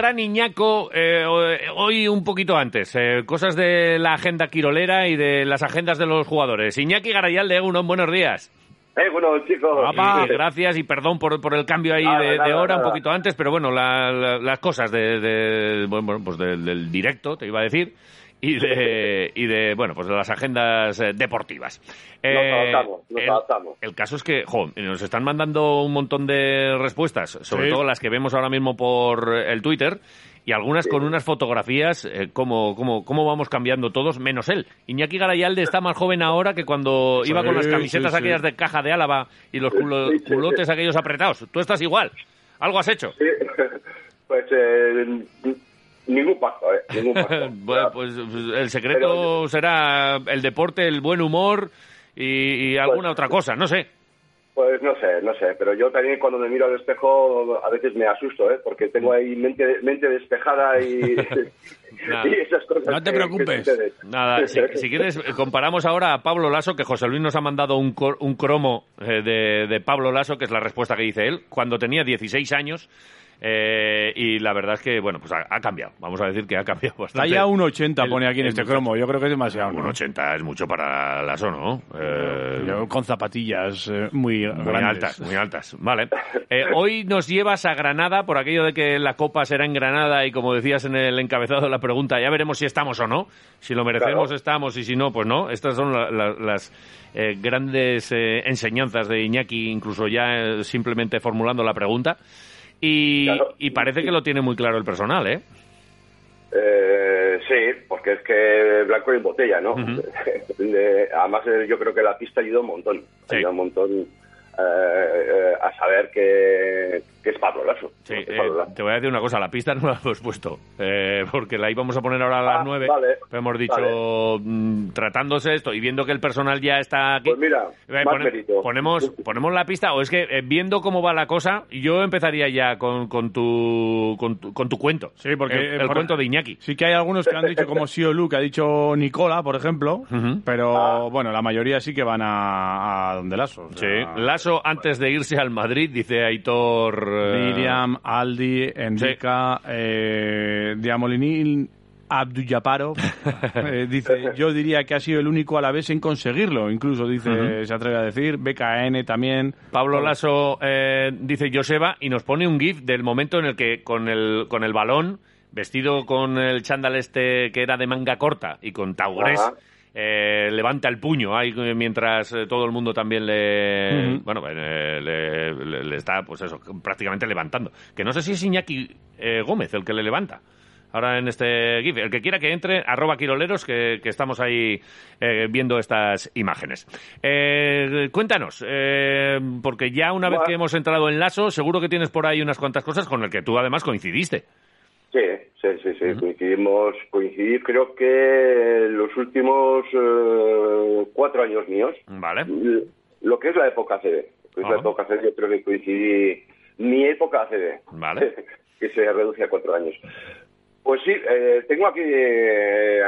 gran Iñaco, eh, hoy un poquito antes, eh, cosas de la agenda quirolera y de las agendas de los jugadores. Iñaki Garayalde, uno, buenos días. Eh, bueno, chicos. gracias y perdón por, por el cambio ahí de, hora un poquito antes, pero bueno, las cosas de, bueno, pues del directo, te iba a decir y de, y de bueno pues de las agendas eh, deportivas. Nos eh, adaptamos, nos el, adaptamos. El caso es que jo, nos están mandando un montón de respuestas, sobre todo las que vemos ahora mismo por el Twitter y algunas con unas fotografías, eh, como cómo, cómo, vamos cambiando todos, menos él. Iñaki Garayalde está más joven ahora que cuando iba con las camisetas aquellas de caja de Álava y los culotes aquellos apretados. Tú estás igual. ¿Algo has hecho? Pues eh, Ningún paso, ¿eh? Ningún bueno, pues, pues el secreto será el deporte, el buen humor y, alguna pues, otra cosa, no sé. Pues no sé, no sé, pero yo también cuando me miro al espejo a veces me asusto, ¿eh? Porque tengo ahí mente, mente despejada y, esas cosas. No te preocupes. Nada, si, quieres, comparamos ahora a Pablo Lasso, que José Luis nos ha mandado un, un cromo eh, de, de Pablo Lasso, que es la respuesta que dice él, cuando tenía 16 años eh, y la verdad es que, bueno, pues ha, cambiado. Vamos a decir que ha cambiado bastante. Está ya un 80, pone aquí en este cromo. Yo creo que es demasiado. Un 80 es mucho para la ¿no? Eh, con zapatillas eh, muy, muy altas, muy altas. Vale. hoy nos llevas a Granada por aquello de que la Copa será en Granada y como decías en el encabezado de la pregunta, ya veremos si estamos o no. Si lo merecemos estamos y si no, pues no. Estas son las grandes enseñanzas de Iñaki, incluso ya simplemente formulando la pregunta. Y, parece que lo tiene muy claro el personal, ¿eh? eh sí, porque es que blanco y botella, ¿no? Además, eh, yo creo que la pista ido un montón. Ha ido un montón eh, a saber que, es Pablo Lasso. Sí, te voy a decir una cosa, la pista no la hemos puesto, porque la íbamos a poner ahora a las ah, nueve, hemos dicho, mm, tratándose esto y viendo que el personal ya está aquí, pues mira, ponemos, ponemos la pista, o es que viendo cómo va la cosa, yo empezaría ya con, con, tu, con, tu, cuento, sí, porque el, cuento de Iñaki. Sí que hay algunos que han dicho, como Siolu, que ha dicho Nicola, por ejemplo, pero ah. bueno, la mayoría sí que van a, donde Lasso. sí, Lasso antes de irse al Madrid, dice Aitor Miriam, Aldi, Enrica, eh, Diamolinil, Abduyaparo, eh, dice, yo diría que ha sido el único a la vez en conseguirlo, incluso dice, se atreve a decir, BKN también. Pablo Lasso eh, dice Joseba y nos pone un gif del momento en el que con el, con el balón, vestido con el chándal este que era de manga corta y con taugres, eh, levanta el puño ahí mientras eh, todo el mundo también le bueno eh, le, está pues eso prácticamente levantando que no sé si es Iñaki Gómez el que le levanta ahora en este GIF. El que quiera que entre, arroba quiroleros, que, estamos ahí viendo estas imágenes. cuéntanos, porque ya una vez que hemos entrado en Lazo, seguro que tienes por ahí unas cuantas cosas con las que tú además coincidiste. Sí, sí, sí, sí. coincidimos, coincidir creo que los últimos eh, cuatro años míos. Vale. Lo que es la época CD. la época CD, yo creo que coincidí mi época CD. Vale. que se reduce a cuatro años. Pues sí, eh, tengo aquí eh,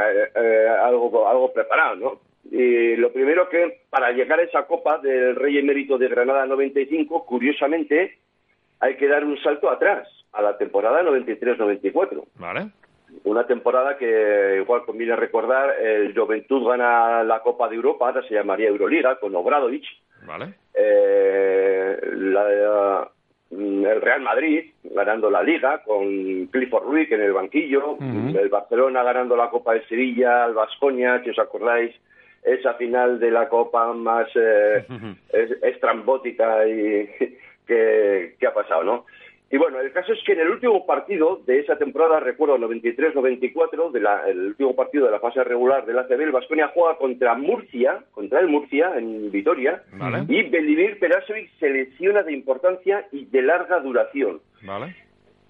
algo, algo preparado, ¿no? Y lo primero que, para llegar a esa Copa del Rey Emérito de Granada 95, curiosamente, hay que dar un salto atrás a la temporada 93-94. Vale. Una temporada que igual conviene recordar, el Juventud gana la Copa de Europa, ahora se llamaría Euroliga, con Obradovic. Vale. Eh, el Real Madrid ganando la Liga con Clifford Ruiz en el banquillo, el Barcelona ganando la Copa de Sevilla, el Vasconia, si os acordáis, esa final de la Copa más eh, estrambótica y que, que ha pasado, ¿no? Y bueno, el caso es que en el último partido de esa temporada, recuerdo 93-94, el último partido de la fase regular del ACB, el Vasconia juega contra Murcia, contra el Murcia, en Vitoria, y Belivir Perasovic se lesiona de importancia y de larga duración.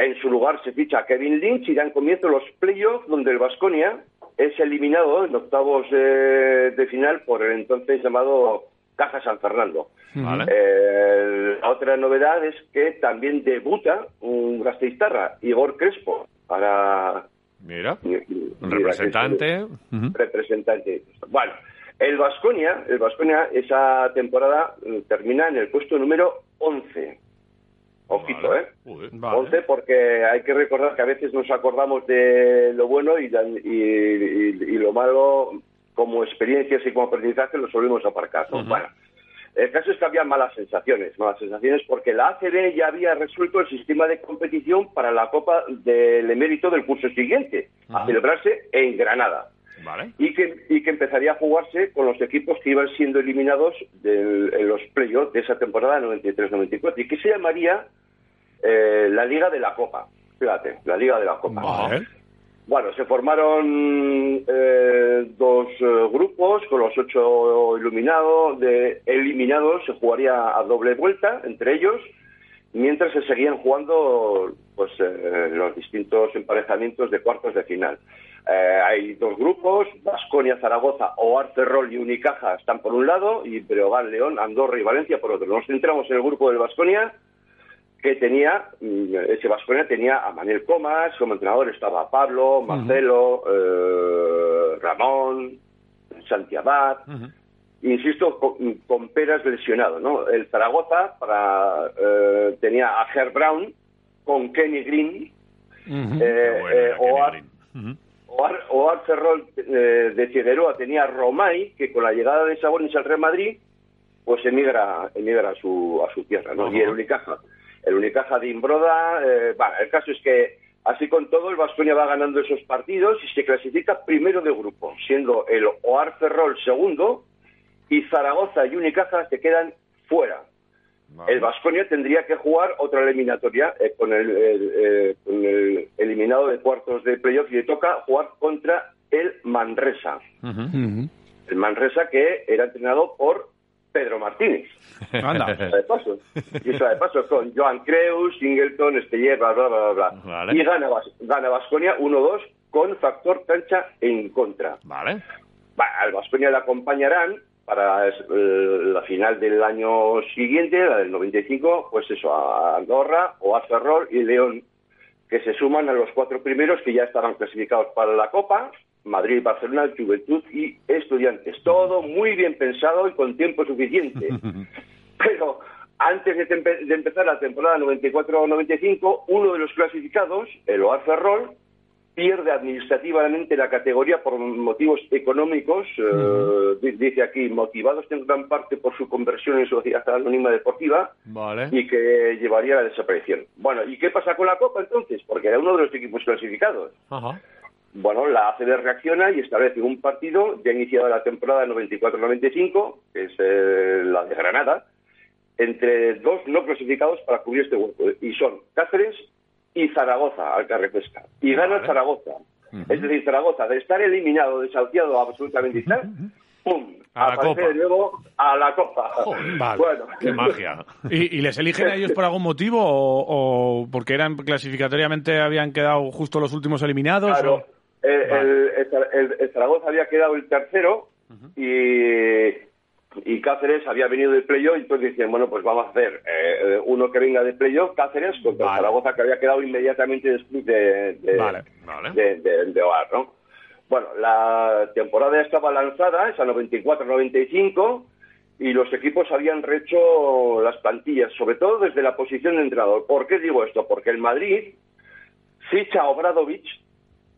En su lugar se ficha Kevin Lynch y dan comienzo los playoffs donde el Vasconia es eliminado en octavos de final por el entonces llamado Caja San Fernando. Eh, la otra novedad es que también debuta un gasteiztarra, Igor Crespo, para... Mira, un representante. Representante. Bueno, el Vasconia, el Vasconia esa temporada mm, termina en el puesto número 11. Ojito, ¿eh? 11 porque hay que recordar que a veces nos acordamos de lo bueno y, y, lo malo como experiencias y como aprendizaje lo solemos aparcar. Bueno, el caso es que había malas sensaciones, malas sensaciones porque la ACB ya había resuelto el sistema de competición para la Copa del Emérito del curso siguiente, a celebrarse en Granada. Y, que, y que empezaría a jugarse con los equipos que iban siendo eliminados en los playoffs de esa temporada 93-94 y que se llamaría eh, la Liga de la Copa. Fíjate, la Liga de la Copa. Bueno, se formaron eh, dos eh, grupos con los ocho iluminados. De, eliminados se jugaría a doble vuelta entre ellos, mientras se seguían jugando pues los distintos emparejamientos de cuartos de final. hay dos grupos, Vasconia, Zaragoza, o Ferrol y Unicaja están por un lado, y Breogán, León, Andorra y Valencia por otro. Nos centramos en el grupo del Vasconia, que tenía, mm, ese Vasconia tenía a Manuel Comas, como entrenador estaba Pablo, Marcelo, eh, Ramón, Santiago, insisto, con, Peras lesionado, ¿no? El Zaragoza para, eh, tenía a Herr Brown con Kenny Green, eh, o Ar, Ferrol de Figueroa tenía a Romay, que con la llegada de Sabonis al Real Madrid, pues emigra, emigra a su, a su tierra, ¿no? Y el Unicaja el Unicaja de Imbroda. Eh, el caso es que así con todo el Vasconia va ganando esos partidos y se clasifica primero de grupo, siendo el Oar Ferrol segundo y Zaragoza y Unicaja se quedan fuera. El Vasconia tendría que jugar otra eliminatoria eh, con, el, eh, con, el, eliminado de cuartos de playoff y le toca jugar contra el Manresa. El Manresa que era entrenado por Pedro Martínez. Anda. de paso. Y eso de paso con Joan Creus, Singleton, Esteller, bla, bla, bla, bla. Y gana, gana Vasconia 1-2 con factor cancha en contra. Vale. al Vasconia le acompañarán para eh, la final del año siguiente, la del 95, pues eso, a Andorra, o a Ferrol y León, que se suman a los cuatro primeros que ya estaban clasificados para la Copa Madrid, Barcelona, Juventud y Estudiantes. Todo muy bien pensado y con tiempo suficiente. Pero antes de, empezar la temporada 94-95, uno de los clasificados, el OAR Ferrol, pierde administrativamente la categoría por motivos económicos, eh, dice aquí, motivados en gran parte por su conversión en sociedad anónima deportiva y que llevaría a la desaparición. Bueno, ¿y qué pasa con la Copa entonces? Porque era uno de los equipos clasificados. Ajá bueno, la ACB reacciona y establece un partido ya iniciado la temporada 94-95, que es eh, la de Granada, entre dos no clasificados para cubrir este grupo, y son Cáceres y Zaragoza, al Carrepesca. Y gana Zaragoza. Es decir, Zaragoza, de estar eliminado, desahuciado absolutamente tal, ¡pum! A aparece de nuevo a la Copa. Bueno. ¡Qué magia! ¿Y, les eligen a ellos por algún motivo o, porque eran clasificatoriamente habían quedado justo los últimos eliminados? Claro. El, Zaragoza había quedado el tercero y, y, Cáceres había venido del playoff, y entonces decían, bueno, pues vamos a hacer eh, uno que venga de playoff, Cáceres, contra Zaragoza que había quedado inmediatamente después de, de, OAR, ¿no? Bueno, la temporada estaba lanzada, esa 94-95, y los equipos habían rehecho las plantillas, sobre todo desde la posición de entrenador. ¿Por qué digo esto? Porque el Madrid ficha a Obradovich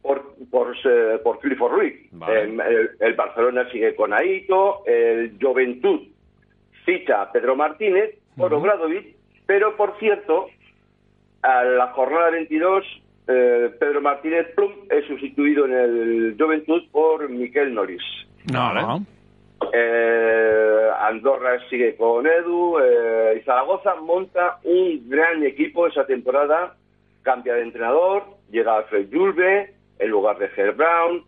por, por, eh, por Clifford Ruiz. El, Barcelona sigue con Aito, el Juventud ficha a Pedro Martínez por Obradovic, pero por cierto, a la jornada 22, eh, Pedro Martínez Plum es sustituido en el Juventud por Miquel Noris. No, eh, Andorra sigue con Edu y Zaragoza monta un gran equipo esa temporada, cambia de entrenador, llega Alfred Julve, en lugar de Herb Brown,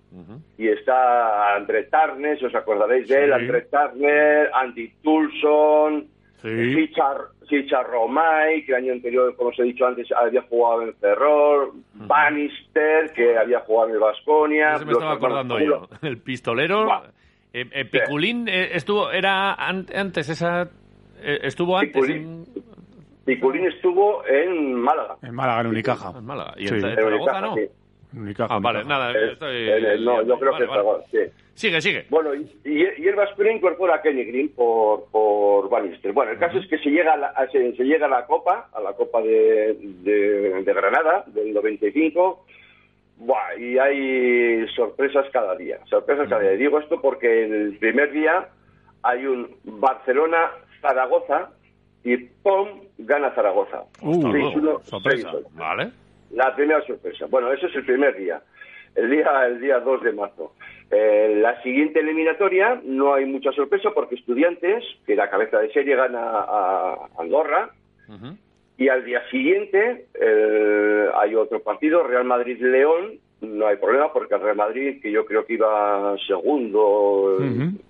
y está André Tarnes, os acordaréis de él, André Tarner, Andy Tulson, Richard, Romay, que el año anterior, como os he dicho antes, había jugado en Ferrol, Bannister, que había jugado en Vasconia. me estaba acordando yo. El pistolero. Eh, eh, Piculín eh, estuvo, era antes, esa. estuvo antes. Piculín, estuvo en Málaga. En Málaga, en Unicaja. En Málaga. Y en, Zaragoza no. Ah, vale, nada. Estoy... no, yo creo que vale. sí. Sigue, sigue. Bueno, y, y el Vasconia incorpora a Kenny Green por, por Bannister. Bueno, el caso es que se llega a la, se, llega a la Copa, a la Copa de, de, de Granada, del 95, Buah, y hay sorpresas cada día. Sorpresas cada día. Digo esto porque en el primer día hay un Barcelona-Zaragoza y ¡pum! gana Zaragoza. Uh, sorpresa. Vale. La primera sorpresa. Bueno, eso es el primer día. El día, el día 2 de marzo. Eh, la siguiente eliminatoria no hay mucha sorpresa porque Estudiantes, que la cabeza de serie gana a Andorra, y al día siguiente eh, hay otro partido, Real Madrid-León, no hay problema porque el Real Madrid, que yo creo que iba segundo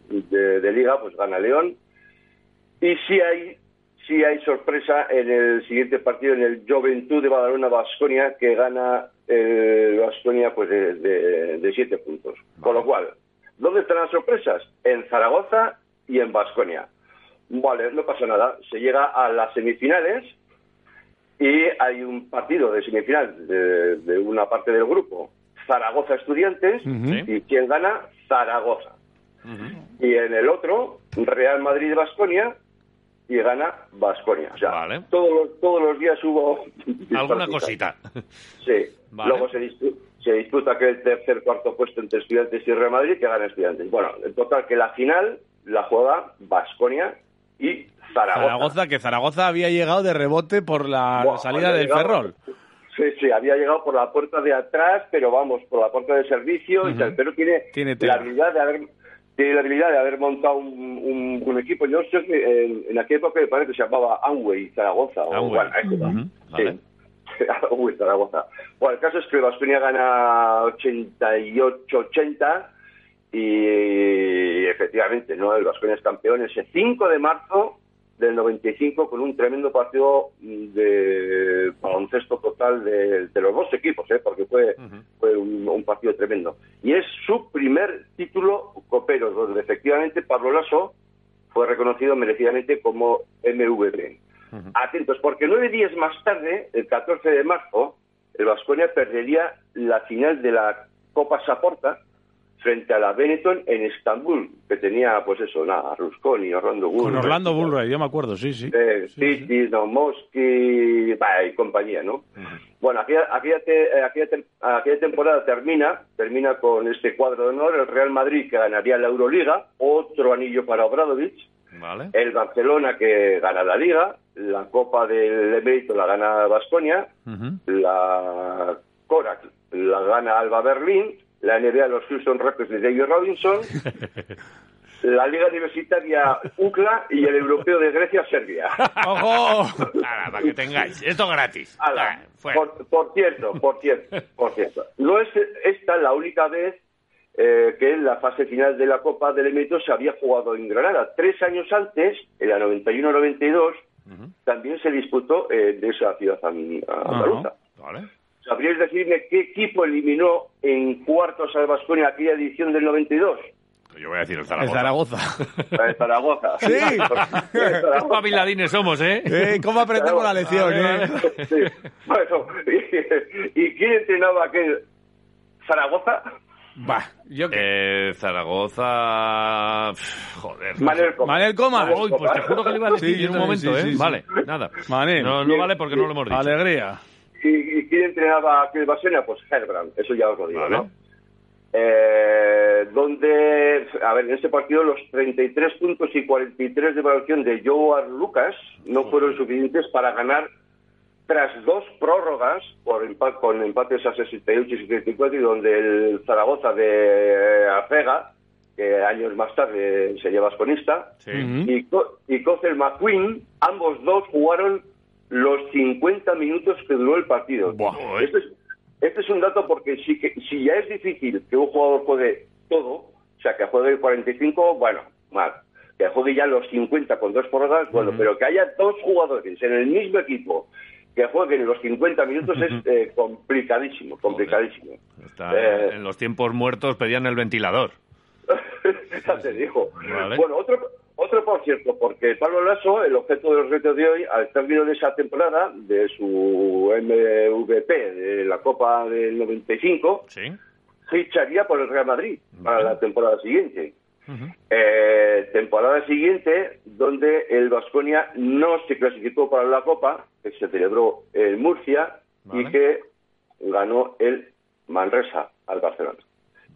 de, liga, pues gana León. Y sí hay, sí hay sorpresa en el siguiente partido, en el Juventud de Badalona-Basconia, que gana el Basconia pues de, siete puntos. Con lo cual, ¿dónde están las sorpresas? En Zaragoza y en Basconia. Vale, no pasa nada. Se llega a las semifinales y hay un partido de semifinal de, una parte del grupo, Zaragoza Estudiantes, y quien gana, Zaragoza. Y en el otro, Real Madrid Basconia, y gana Basconia. O sea, todos, los, todos los días hubo... Alguna cosita. Sí. Luego se, se disputa que el tercer, cuarto puesto entre Estudiantes y Real Madrid, que gana Estudiantes. Bueno, en total que la final la juega Basconia y Zaragoza. que Zaragoza había llegado de rebote por la salida del Ferrol. Sí, sí, había llegado por la puerta de atrás, pero vamos, por la puerta de servicio y tal, pero tiene, la habilidad de haber tiene la habilidad de haber montado un, un, equipo. Yo sé que en, en, aquella época me parece que se llamaba Amway Zaragoza. O, bueno, sí. Zaragoza. Bueno, el caso es que Bastonia gana 88-80 y efectivamente, ¿no? El Vasconia es campeón ese 5 de marzo del 95 con un tremendo partido de baloncesto total de, los dos equipos, ¿eh? porque fue, fue un, partido tremendo. Y es su primer título copero, donde efectivamente Pablo Lasso fue reconocido merecidamente como MVP. Atentos, porque nueve días más tarde, el 14 de marzo, el Vasconia perdería la final de la Copa Saporta frente a la Benetton en Estambul, que tenía, pues eso, nada, Rusconi, Orlando Bullrich. Con Orlando Bullrich, yo me acuerdo, sí, sí. Eh, sí, sí. y compañía, ¿no? Bueno, aquella, aquella, aquella, temporada termina, termina con este cuadro de honor, el Real Madrid que ganaría la Euroliga, otro anillo para Obradovich, vale. el Barcelona que gana la Liga, la Copa del Emérito la gana Basconia, la Korak la gana Alba Berlín, la NBA los Houston Rockets de David Robinson, la Liga Universitaria UCLA y el Europeo de Grecia Serbia. ¡Ojo! para que tengáis. Esto gratis. por, cierto, por cierto, por cierto. No es esta la única vez eh, que en la fase final de la Copa del Emérito se había jugado en Granada. Tres años antes, en la 91-92, también se disputó en esa ciudad andaluza. Vale. ¿Sabríais decirme qué equipo eliminó en cuartos al Vasconia aquella edición del 92? Pues yo voy a decir el Zaragoza. El Zaragoza. Sí. Qué paviladines somos, ¿eh? ¿eh? ¿Cómo aprendemos la lección, eh? Sí. Bueno, ¿y, quién entrenaba aquel Zaragoza? Bah, yo eh, Zaragoza. Joder. Manel Comas. Manel Comas. Uy, pues te juro que le iba a decir en un momento, ¿eh? vale, nada. Manel. No, no vale porque no lo hemos dicho. Alegría. ¿Y, quién entrenaba a Chris Pues Herbrand, eso ya os lo digo, ¿no? Eh, donde, a ver, en ese partido los 33 puntos y 43 de evaluación de Joe Lucas no fueron suficientes para ganar tras dos prórrogas por empate, con empates a 68 y 74 y donde el Zaragoza de Arcega, que años más tarde se lleva asconista, y, y Cocel McQueen, ambos dos jugaron los 50 minutos que duró el partido. Este, es, este, es, un dato porque si, que, si ya es difícil que un jugador juegue todo, o sea, que juegue 45, bueno, mal. Que juegue ya los 50 con dos porras, bueno, pero que haya dos jugadores en el mismo equipo que jueguen los 50 minutos es eh, complicadísimo, complicadísimo. Eh, en los tiempos muertos pedían el ventilador. ya te dijo. Bueno, otro, otro por cierto, porque Pablo Lasso, el objeto de los retos de hoy, al término de esa temporada, de su MVP, de la Copa del 95, Sí. ficharía por el Real Madrid para la temporada siguiente. Eh, temporada siguiente, donde el Vasconia no se clasificó para la Copa, que se celebró en Murcia Vale. y que ganó el Manresa al Barcelona.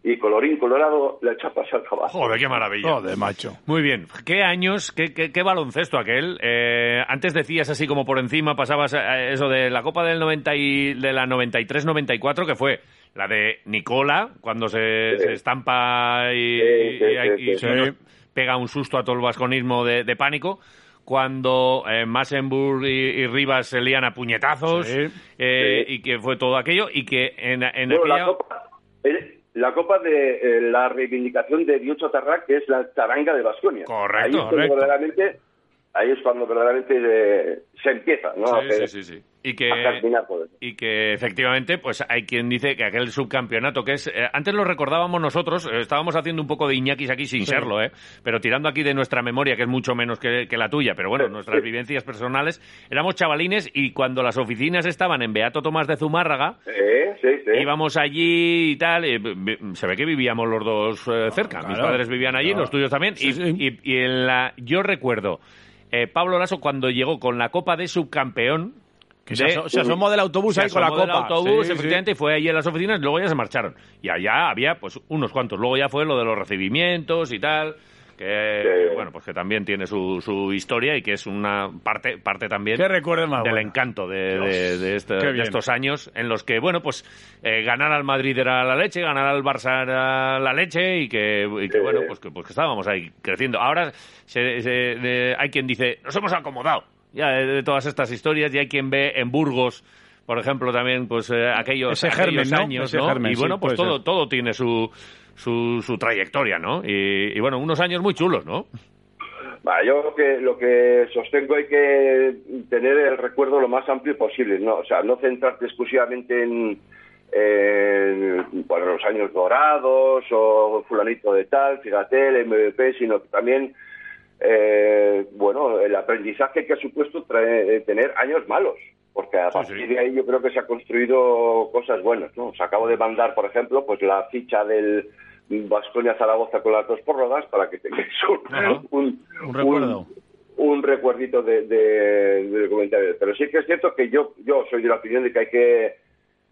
Y colorín colorado, la chapa se acaba. Joder, qué maravilla. Joder, macho. Muy bien. ¿Qué años, qué, qué, qué baloncesto aquel? Eh, antes decías así como por encima, pasabas eso de la Copa del 90 y, de la 93-94, que fue la de Nicola, cuando se, Sí. se estampa y, Sí, sí, y- y- sí, y sí. nos pega un susto a todo el vasconismo de, de pánico. Cuando eh, Massenburg y, y Rivas se lían a puñetazos Sí. eh, Sí. y que fue todo aquello y que en, en Bueno, aquella... la Copa, eh, la Copa de eh, la reivindicación de Diocho Tarrac, que es la taranga de Vasconia. Correcto, ahí es correcto. verdaderamente, ahí es cuando verdaderamente eh, se empieza, ¿no? a Sí, hacer- sí, sí, sí. Y que, eso. y que efectivamente, pues hay quien dice que aquel subcampeonato que es. eh, antes lo recordábamos nosotros, eh, estábamos haciendo un poco de Iñakis aquí sin serlo, ¿eh? Pero tirando aquí de nuestra memoria, que es mucho menos que, que la tuya, pero bueno, Sí, nuestras vivencias personales, éramos chavalines y cuando las oficinas estaban en Beato Tomás de Zumárraga, Eh, sí, sí. íbamos allí y tal, eh, se ve que vivíamos los dos eh, cerca, mis claro, padres vivían allí, claro. los tuyos también, Sí, y, sí. y- y en la, yo recuerdo. eh, Pablo Lasso cuando llegó con la Copa de subcampeón, Que se, de- aso- se asomó del autobús se ahí con la asomó copa. del autobús, Sí, sí. efectivamente, y fue ahí en las oficinas, y luego ya se marcharon. Y allá había, pues, unos cuantos. Luego ya fue lo de los recibimientos y tal, que, Sí. bueno, pues que también tiene su, su historia y que es una parte, parte también más del encanto de, de- de este- de estos años en los que, bueno, pues eh, ganar al Madrid era la leche, ganar al Barça era la leche y que, y que, Sí. bueno, pues que, pues que estábamos ahí creciendo. Ahora se- se- de- hay quien dice, nos hemos acomodado ya de, de todas estas historias y hay quien ve en Burgos por ejemplo, también, pues eh, aquellos, Ese aquellos germen, ¿no? años, germen, y bueno, sí, pues todo, ser. todo tiene su, su, su trayectoria, ¿no? Y, y bueno, unos años muy chulos, ¿no? Va, yo lo que, lo que sostengo hay que tener el recuerdo lo más amplio posible, ¿no? O sea, no centrarte exclusivamente en, en, bueno, los años dorados o fulanito de tal, fíjate, el MVP, sino que también, eh, bueno, el aprendizaje que ha supuesto trae- eh, tener años malos, porque a Sí, partir sí. de ahí yo creo que se ha construido cosas buenas, ¿no? O sea, acabo de mandar, por ejemplo, pues la ficha del Vasconia Zaragoza con las dos prórrogas para que tengáis un, un, Un recuerdo. un recuerdito de, de- del comentario. Pero sí que es cierto que yo, yo soy de la opinión de que hay que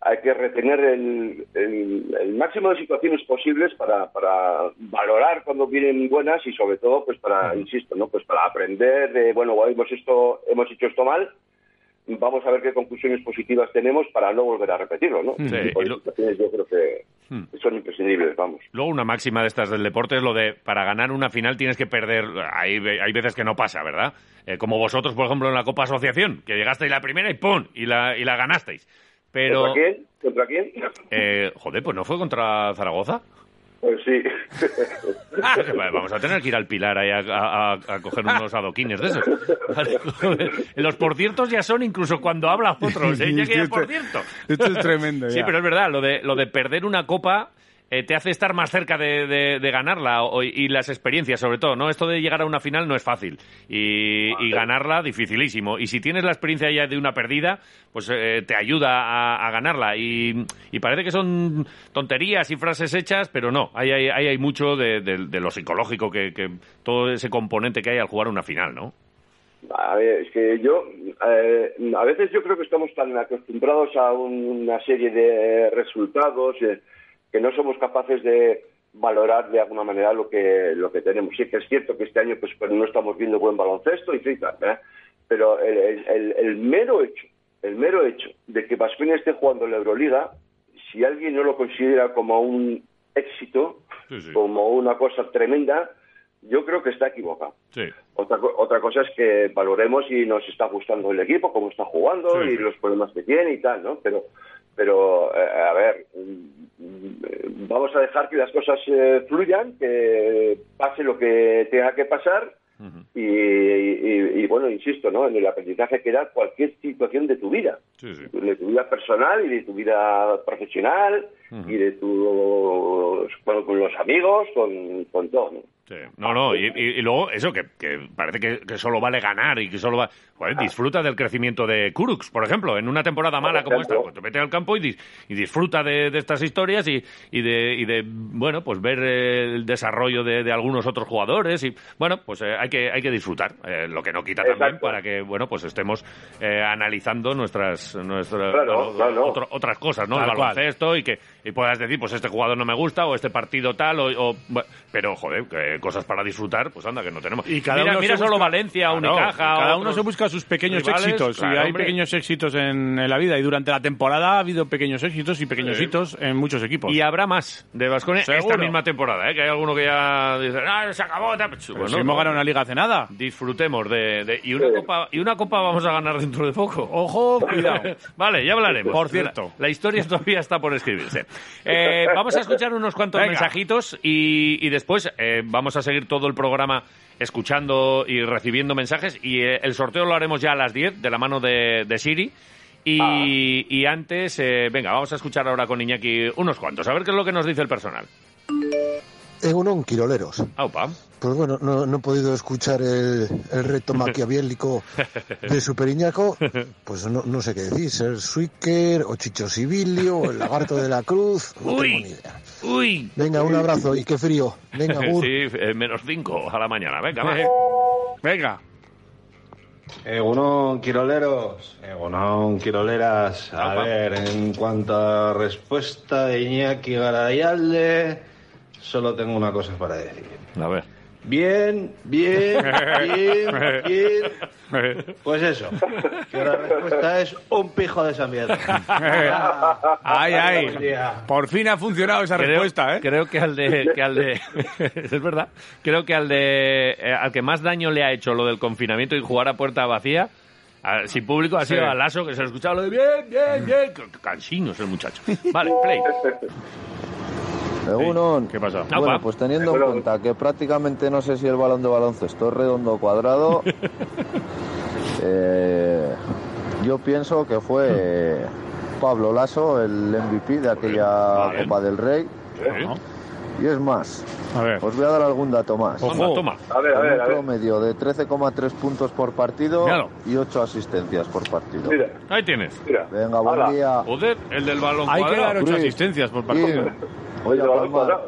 hay que retener el, el- el máximo de situaciones posibles para, para valorar cuando vienen buenas y sobre todo pues para insisto no pues para aprender de bueno hemos esto hemos hecho esto mal vamos a ver qué conclusiones positivas tenemos para no volver a repetirlo no Sí, y lo- yo creo que son imprescindibles vamos Luego una máxima de estas del deporte es lo de para ganar una final tienes que perder. Hay, hay veces que no pasa, ¿verdad? Eh, como vosotros, por ejemplo, en la Copa Asociación, que llegasteis la primera y ¡pum! y la, y la ganasteis. Pero, ¿contra quién? ¿contra quién? eh, joder, pues no fue contra Zaragoza. pues sí Ah, vamos a tener que ir al Pilar ahí a, a- coger unos adoquines de esos. Los por ciertos ya son incluso cuando habla otros, ¿eh? Ya que ya por cierto. Esto es tremendo. Sí, ya. pero es verdad, lo de, lo de perder una copa eh, te hace estar más cerca de, de- de ganarla o- y las experiencias, sobre todo, ¿no? Esto de llegar a una final no es fácil y, y ganarla dificilísimo. Y si tienes la experiencia ya de una perdida, pues eh, te ayuda a, a ganarla. Y, y parece que son tonterías y frases hechas, pero no, ahí hay, ahí hay mucho de, de- de lo psicológico, que, que todo ese componente que hay al jugar una final, ¿no? A ver, es que yo, eh, a veces yo creo que estamos tan acostumbrados a un- una serie de resultados eh, que no somos capaces de valorar de alguna manera lo que lo que tenemos. Sí que es cierto que este año pues, pues no estamos viendo buen baloncesto y tal, ¿eh? pero el, el- el- el mero hecho, el mero hecho de que Vasconia esté jugando en la Euroliga, si alguien no lo considera como un éxito, Sí, sí. como una cosa tremenda, yo creo que está equivocado. Sí. Otra, otra cosa es que valoremos si nos está gustando el equipo, cómo está jugando y los problemas que tiene y tal, ¿no? Pero, pero eh, a ver, mm, mm, vamos a dejar que las cosas eh, fluyan, que pase lo que tenga que pasar y, y- y, bueno, insisto, ¿no? En el aprendizaje que da cualquier situación de tu vida Sí, sí. de tu vida personal y de tu vida profesional y de tu bueno, con los amigos, con, con todo. ¿no? No, no, y, luego eso, que, parece que, solo vale ganar y que solo va... Joder, disfruta del crecimiento de Kurux, por ejemplo, en una temporada mala como esta, pues te mete al campo y, y disfruta de, estas historias y, de, y de, bueno, pues ver el desarrollo de, algunos otros jugadores y, bueno, pues eh, hay, que, hay que disfrutar, eh, lo que no quita también para que, bueno, pues estemos eh, analizando nuestras, nuestras otras cosas, ¿no? el baloncesto y que y puedas decir, pues este jugador no me gusta o este partido tal, o, pero, joder, que cosas para disfrutar, pues anda, que no tenemos. Y cada mira, solo Valencia, Unicaja... cada uno se busca sus pequeños éxitos, y hay pequeños éxitos en, la vida, y durante la temporada ha habido pequeños éxitos y pequeños hitos en muchos equipos. Y habrá más de Vasconia esta misma temporada, ¿eh? que hay alguno que ya dice, ah, se acabó... Pues, pues hemos ganado una liga hace nada. Disfrutemos de... y, una copa, y una copa vamos a ganar dentro de poco. Ojo, cuidado. vale, ya hablaremos. Por cierto. la historia todavía está por escribirse. Eh, vamos a escuchar unos cuantos mensajitos y, después eh, vamos a seguir todo el programa escuchando y recibiendo mensajes y eh, el sorteo lo haremos ya a las 10 de la mano de, Siri. Y, ah. antes, venga, vamos a escuchar ahora con Iñaki unos cuantos, a ver qué es lo que nos dice el personal. Egunon, Quiroleros. Aupa. Pues bueno, no, he podido escuchar el, reto maquiavélico de Superiñaco. Pues no, sé qué decir, ser Suiker o Chicho Sibilio o el lagarto de la cruz. No tengo ni idea. Uy. Venga, un abrazo y qué frío. Venga, Gur. Sí, eh, menos cinco a la mañana. Venga, va. Venga. Egunon, Quiroleros. Egunon, Quiroleras. A ver, en cuanto a respuesta de Iñaki Garayalde solo tengo una cosa para decir. A ver. Bien, bien, bien, bien. Pues eso, que la respuesta es un pijo de San ay, ay. Por fin ha funcionado esa respuesta, ¿eh? Creo que al de, que al de, es verdad. Creo que al de, eh, al que más daño le ha hecho lo del confinamiento y jugar a puerta vacía, sin público ha sido al Lazo que se ha escuchado lo de bien, bien, bien. Cansino es el muchacho. Vale, play. ¿Qué pasa? Bueno, pues teniendo en cuenta que prácticamente no sé si el balón de baloncesto es redondo o cuadrado, eh, yo pienso que fue Pablo Lasso el MVP de aquella Copa del Rey. Y es más, os voy a dar algún dato más. Toma, A ver, a ver, un promedio de 13,3 puntos por partido y 8 asistencias por partido. Ahí tienes. Venga, buen día. Joder, el del balón Hay que dar 8 asistencias por partido. Hoy a Palmar.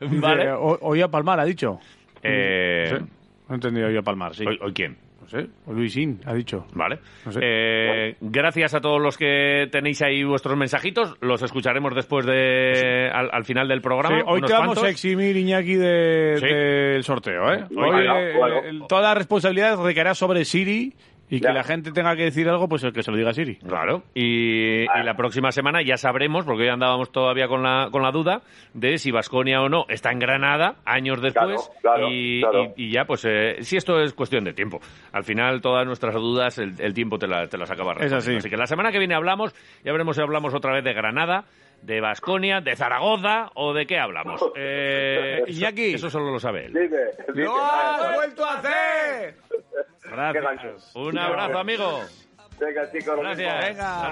vale. Hoy a Palmar, ha dicho. Eh... No, he entendido hoy a Palmar, sí. ¿Hoy, quién? No sé, Luisín ha dicho. Vale. Eh, gracias a todos los que tenéis ahí vuestros mensajitos. Los escucharemos después de al, final del programa. hoy te vamos a eximir, Iñaki, del sorteo. ¿eh? Hoy, eh, toda la responsabilidad recaerá sobre Siri y que la gente tenga que decir algo, pues el que se lo diga a Siri. Claro. Y, la próxima semana ya sabremos, porque hoy andábamos todavía con la, con la duda, de si Vasconia o no está en Granada años después. y, y, ya, pues, eh, si esto es cuestión de tiempo. Al final, todas nuestras dudas, el, tiempo te, la, te las acaba Es así. así que la semana que viene hablamos, ya veremos si hablamos otra vez de Granada de Vasconia, de Zaragoza o de qué hablamos. Eh, Iñaki, eso solo lo sabe él. ¡Lo has vuelto a hacer! Gracias. Un abrazo, amigo. Venga, chicos. Gracias. Venga. Hasta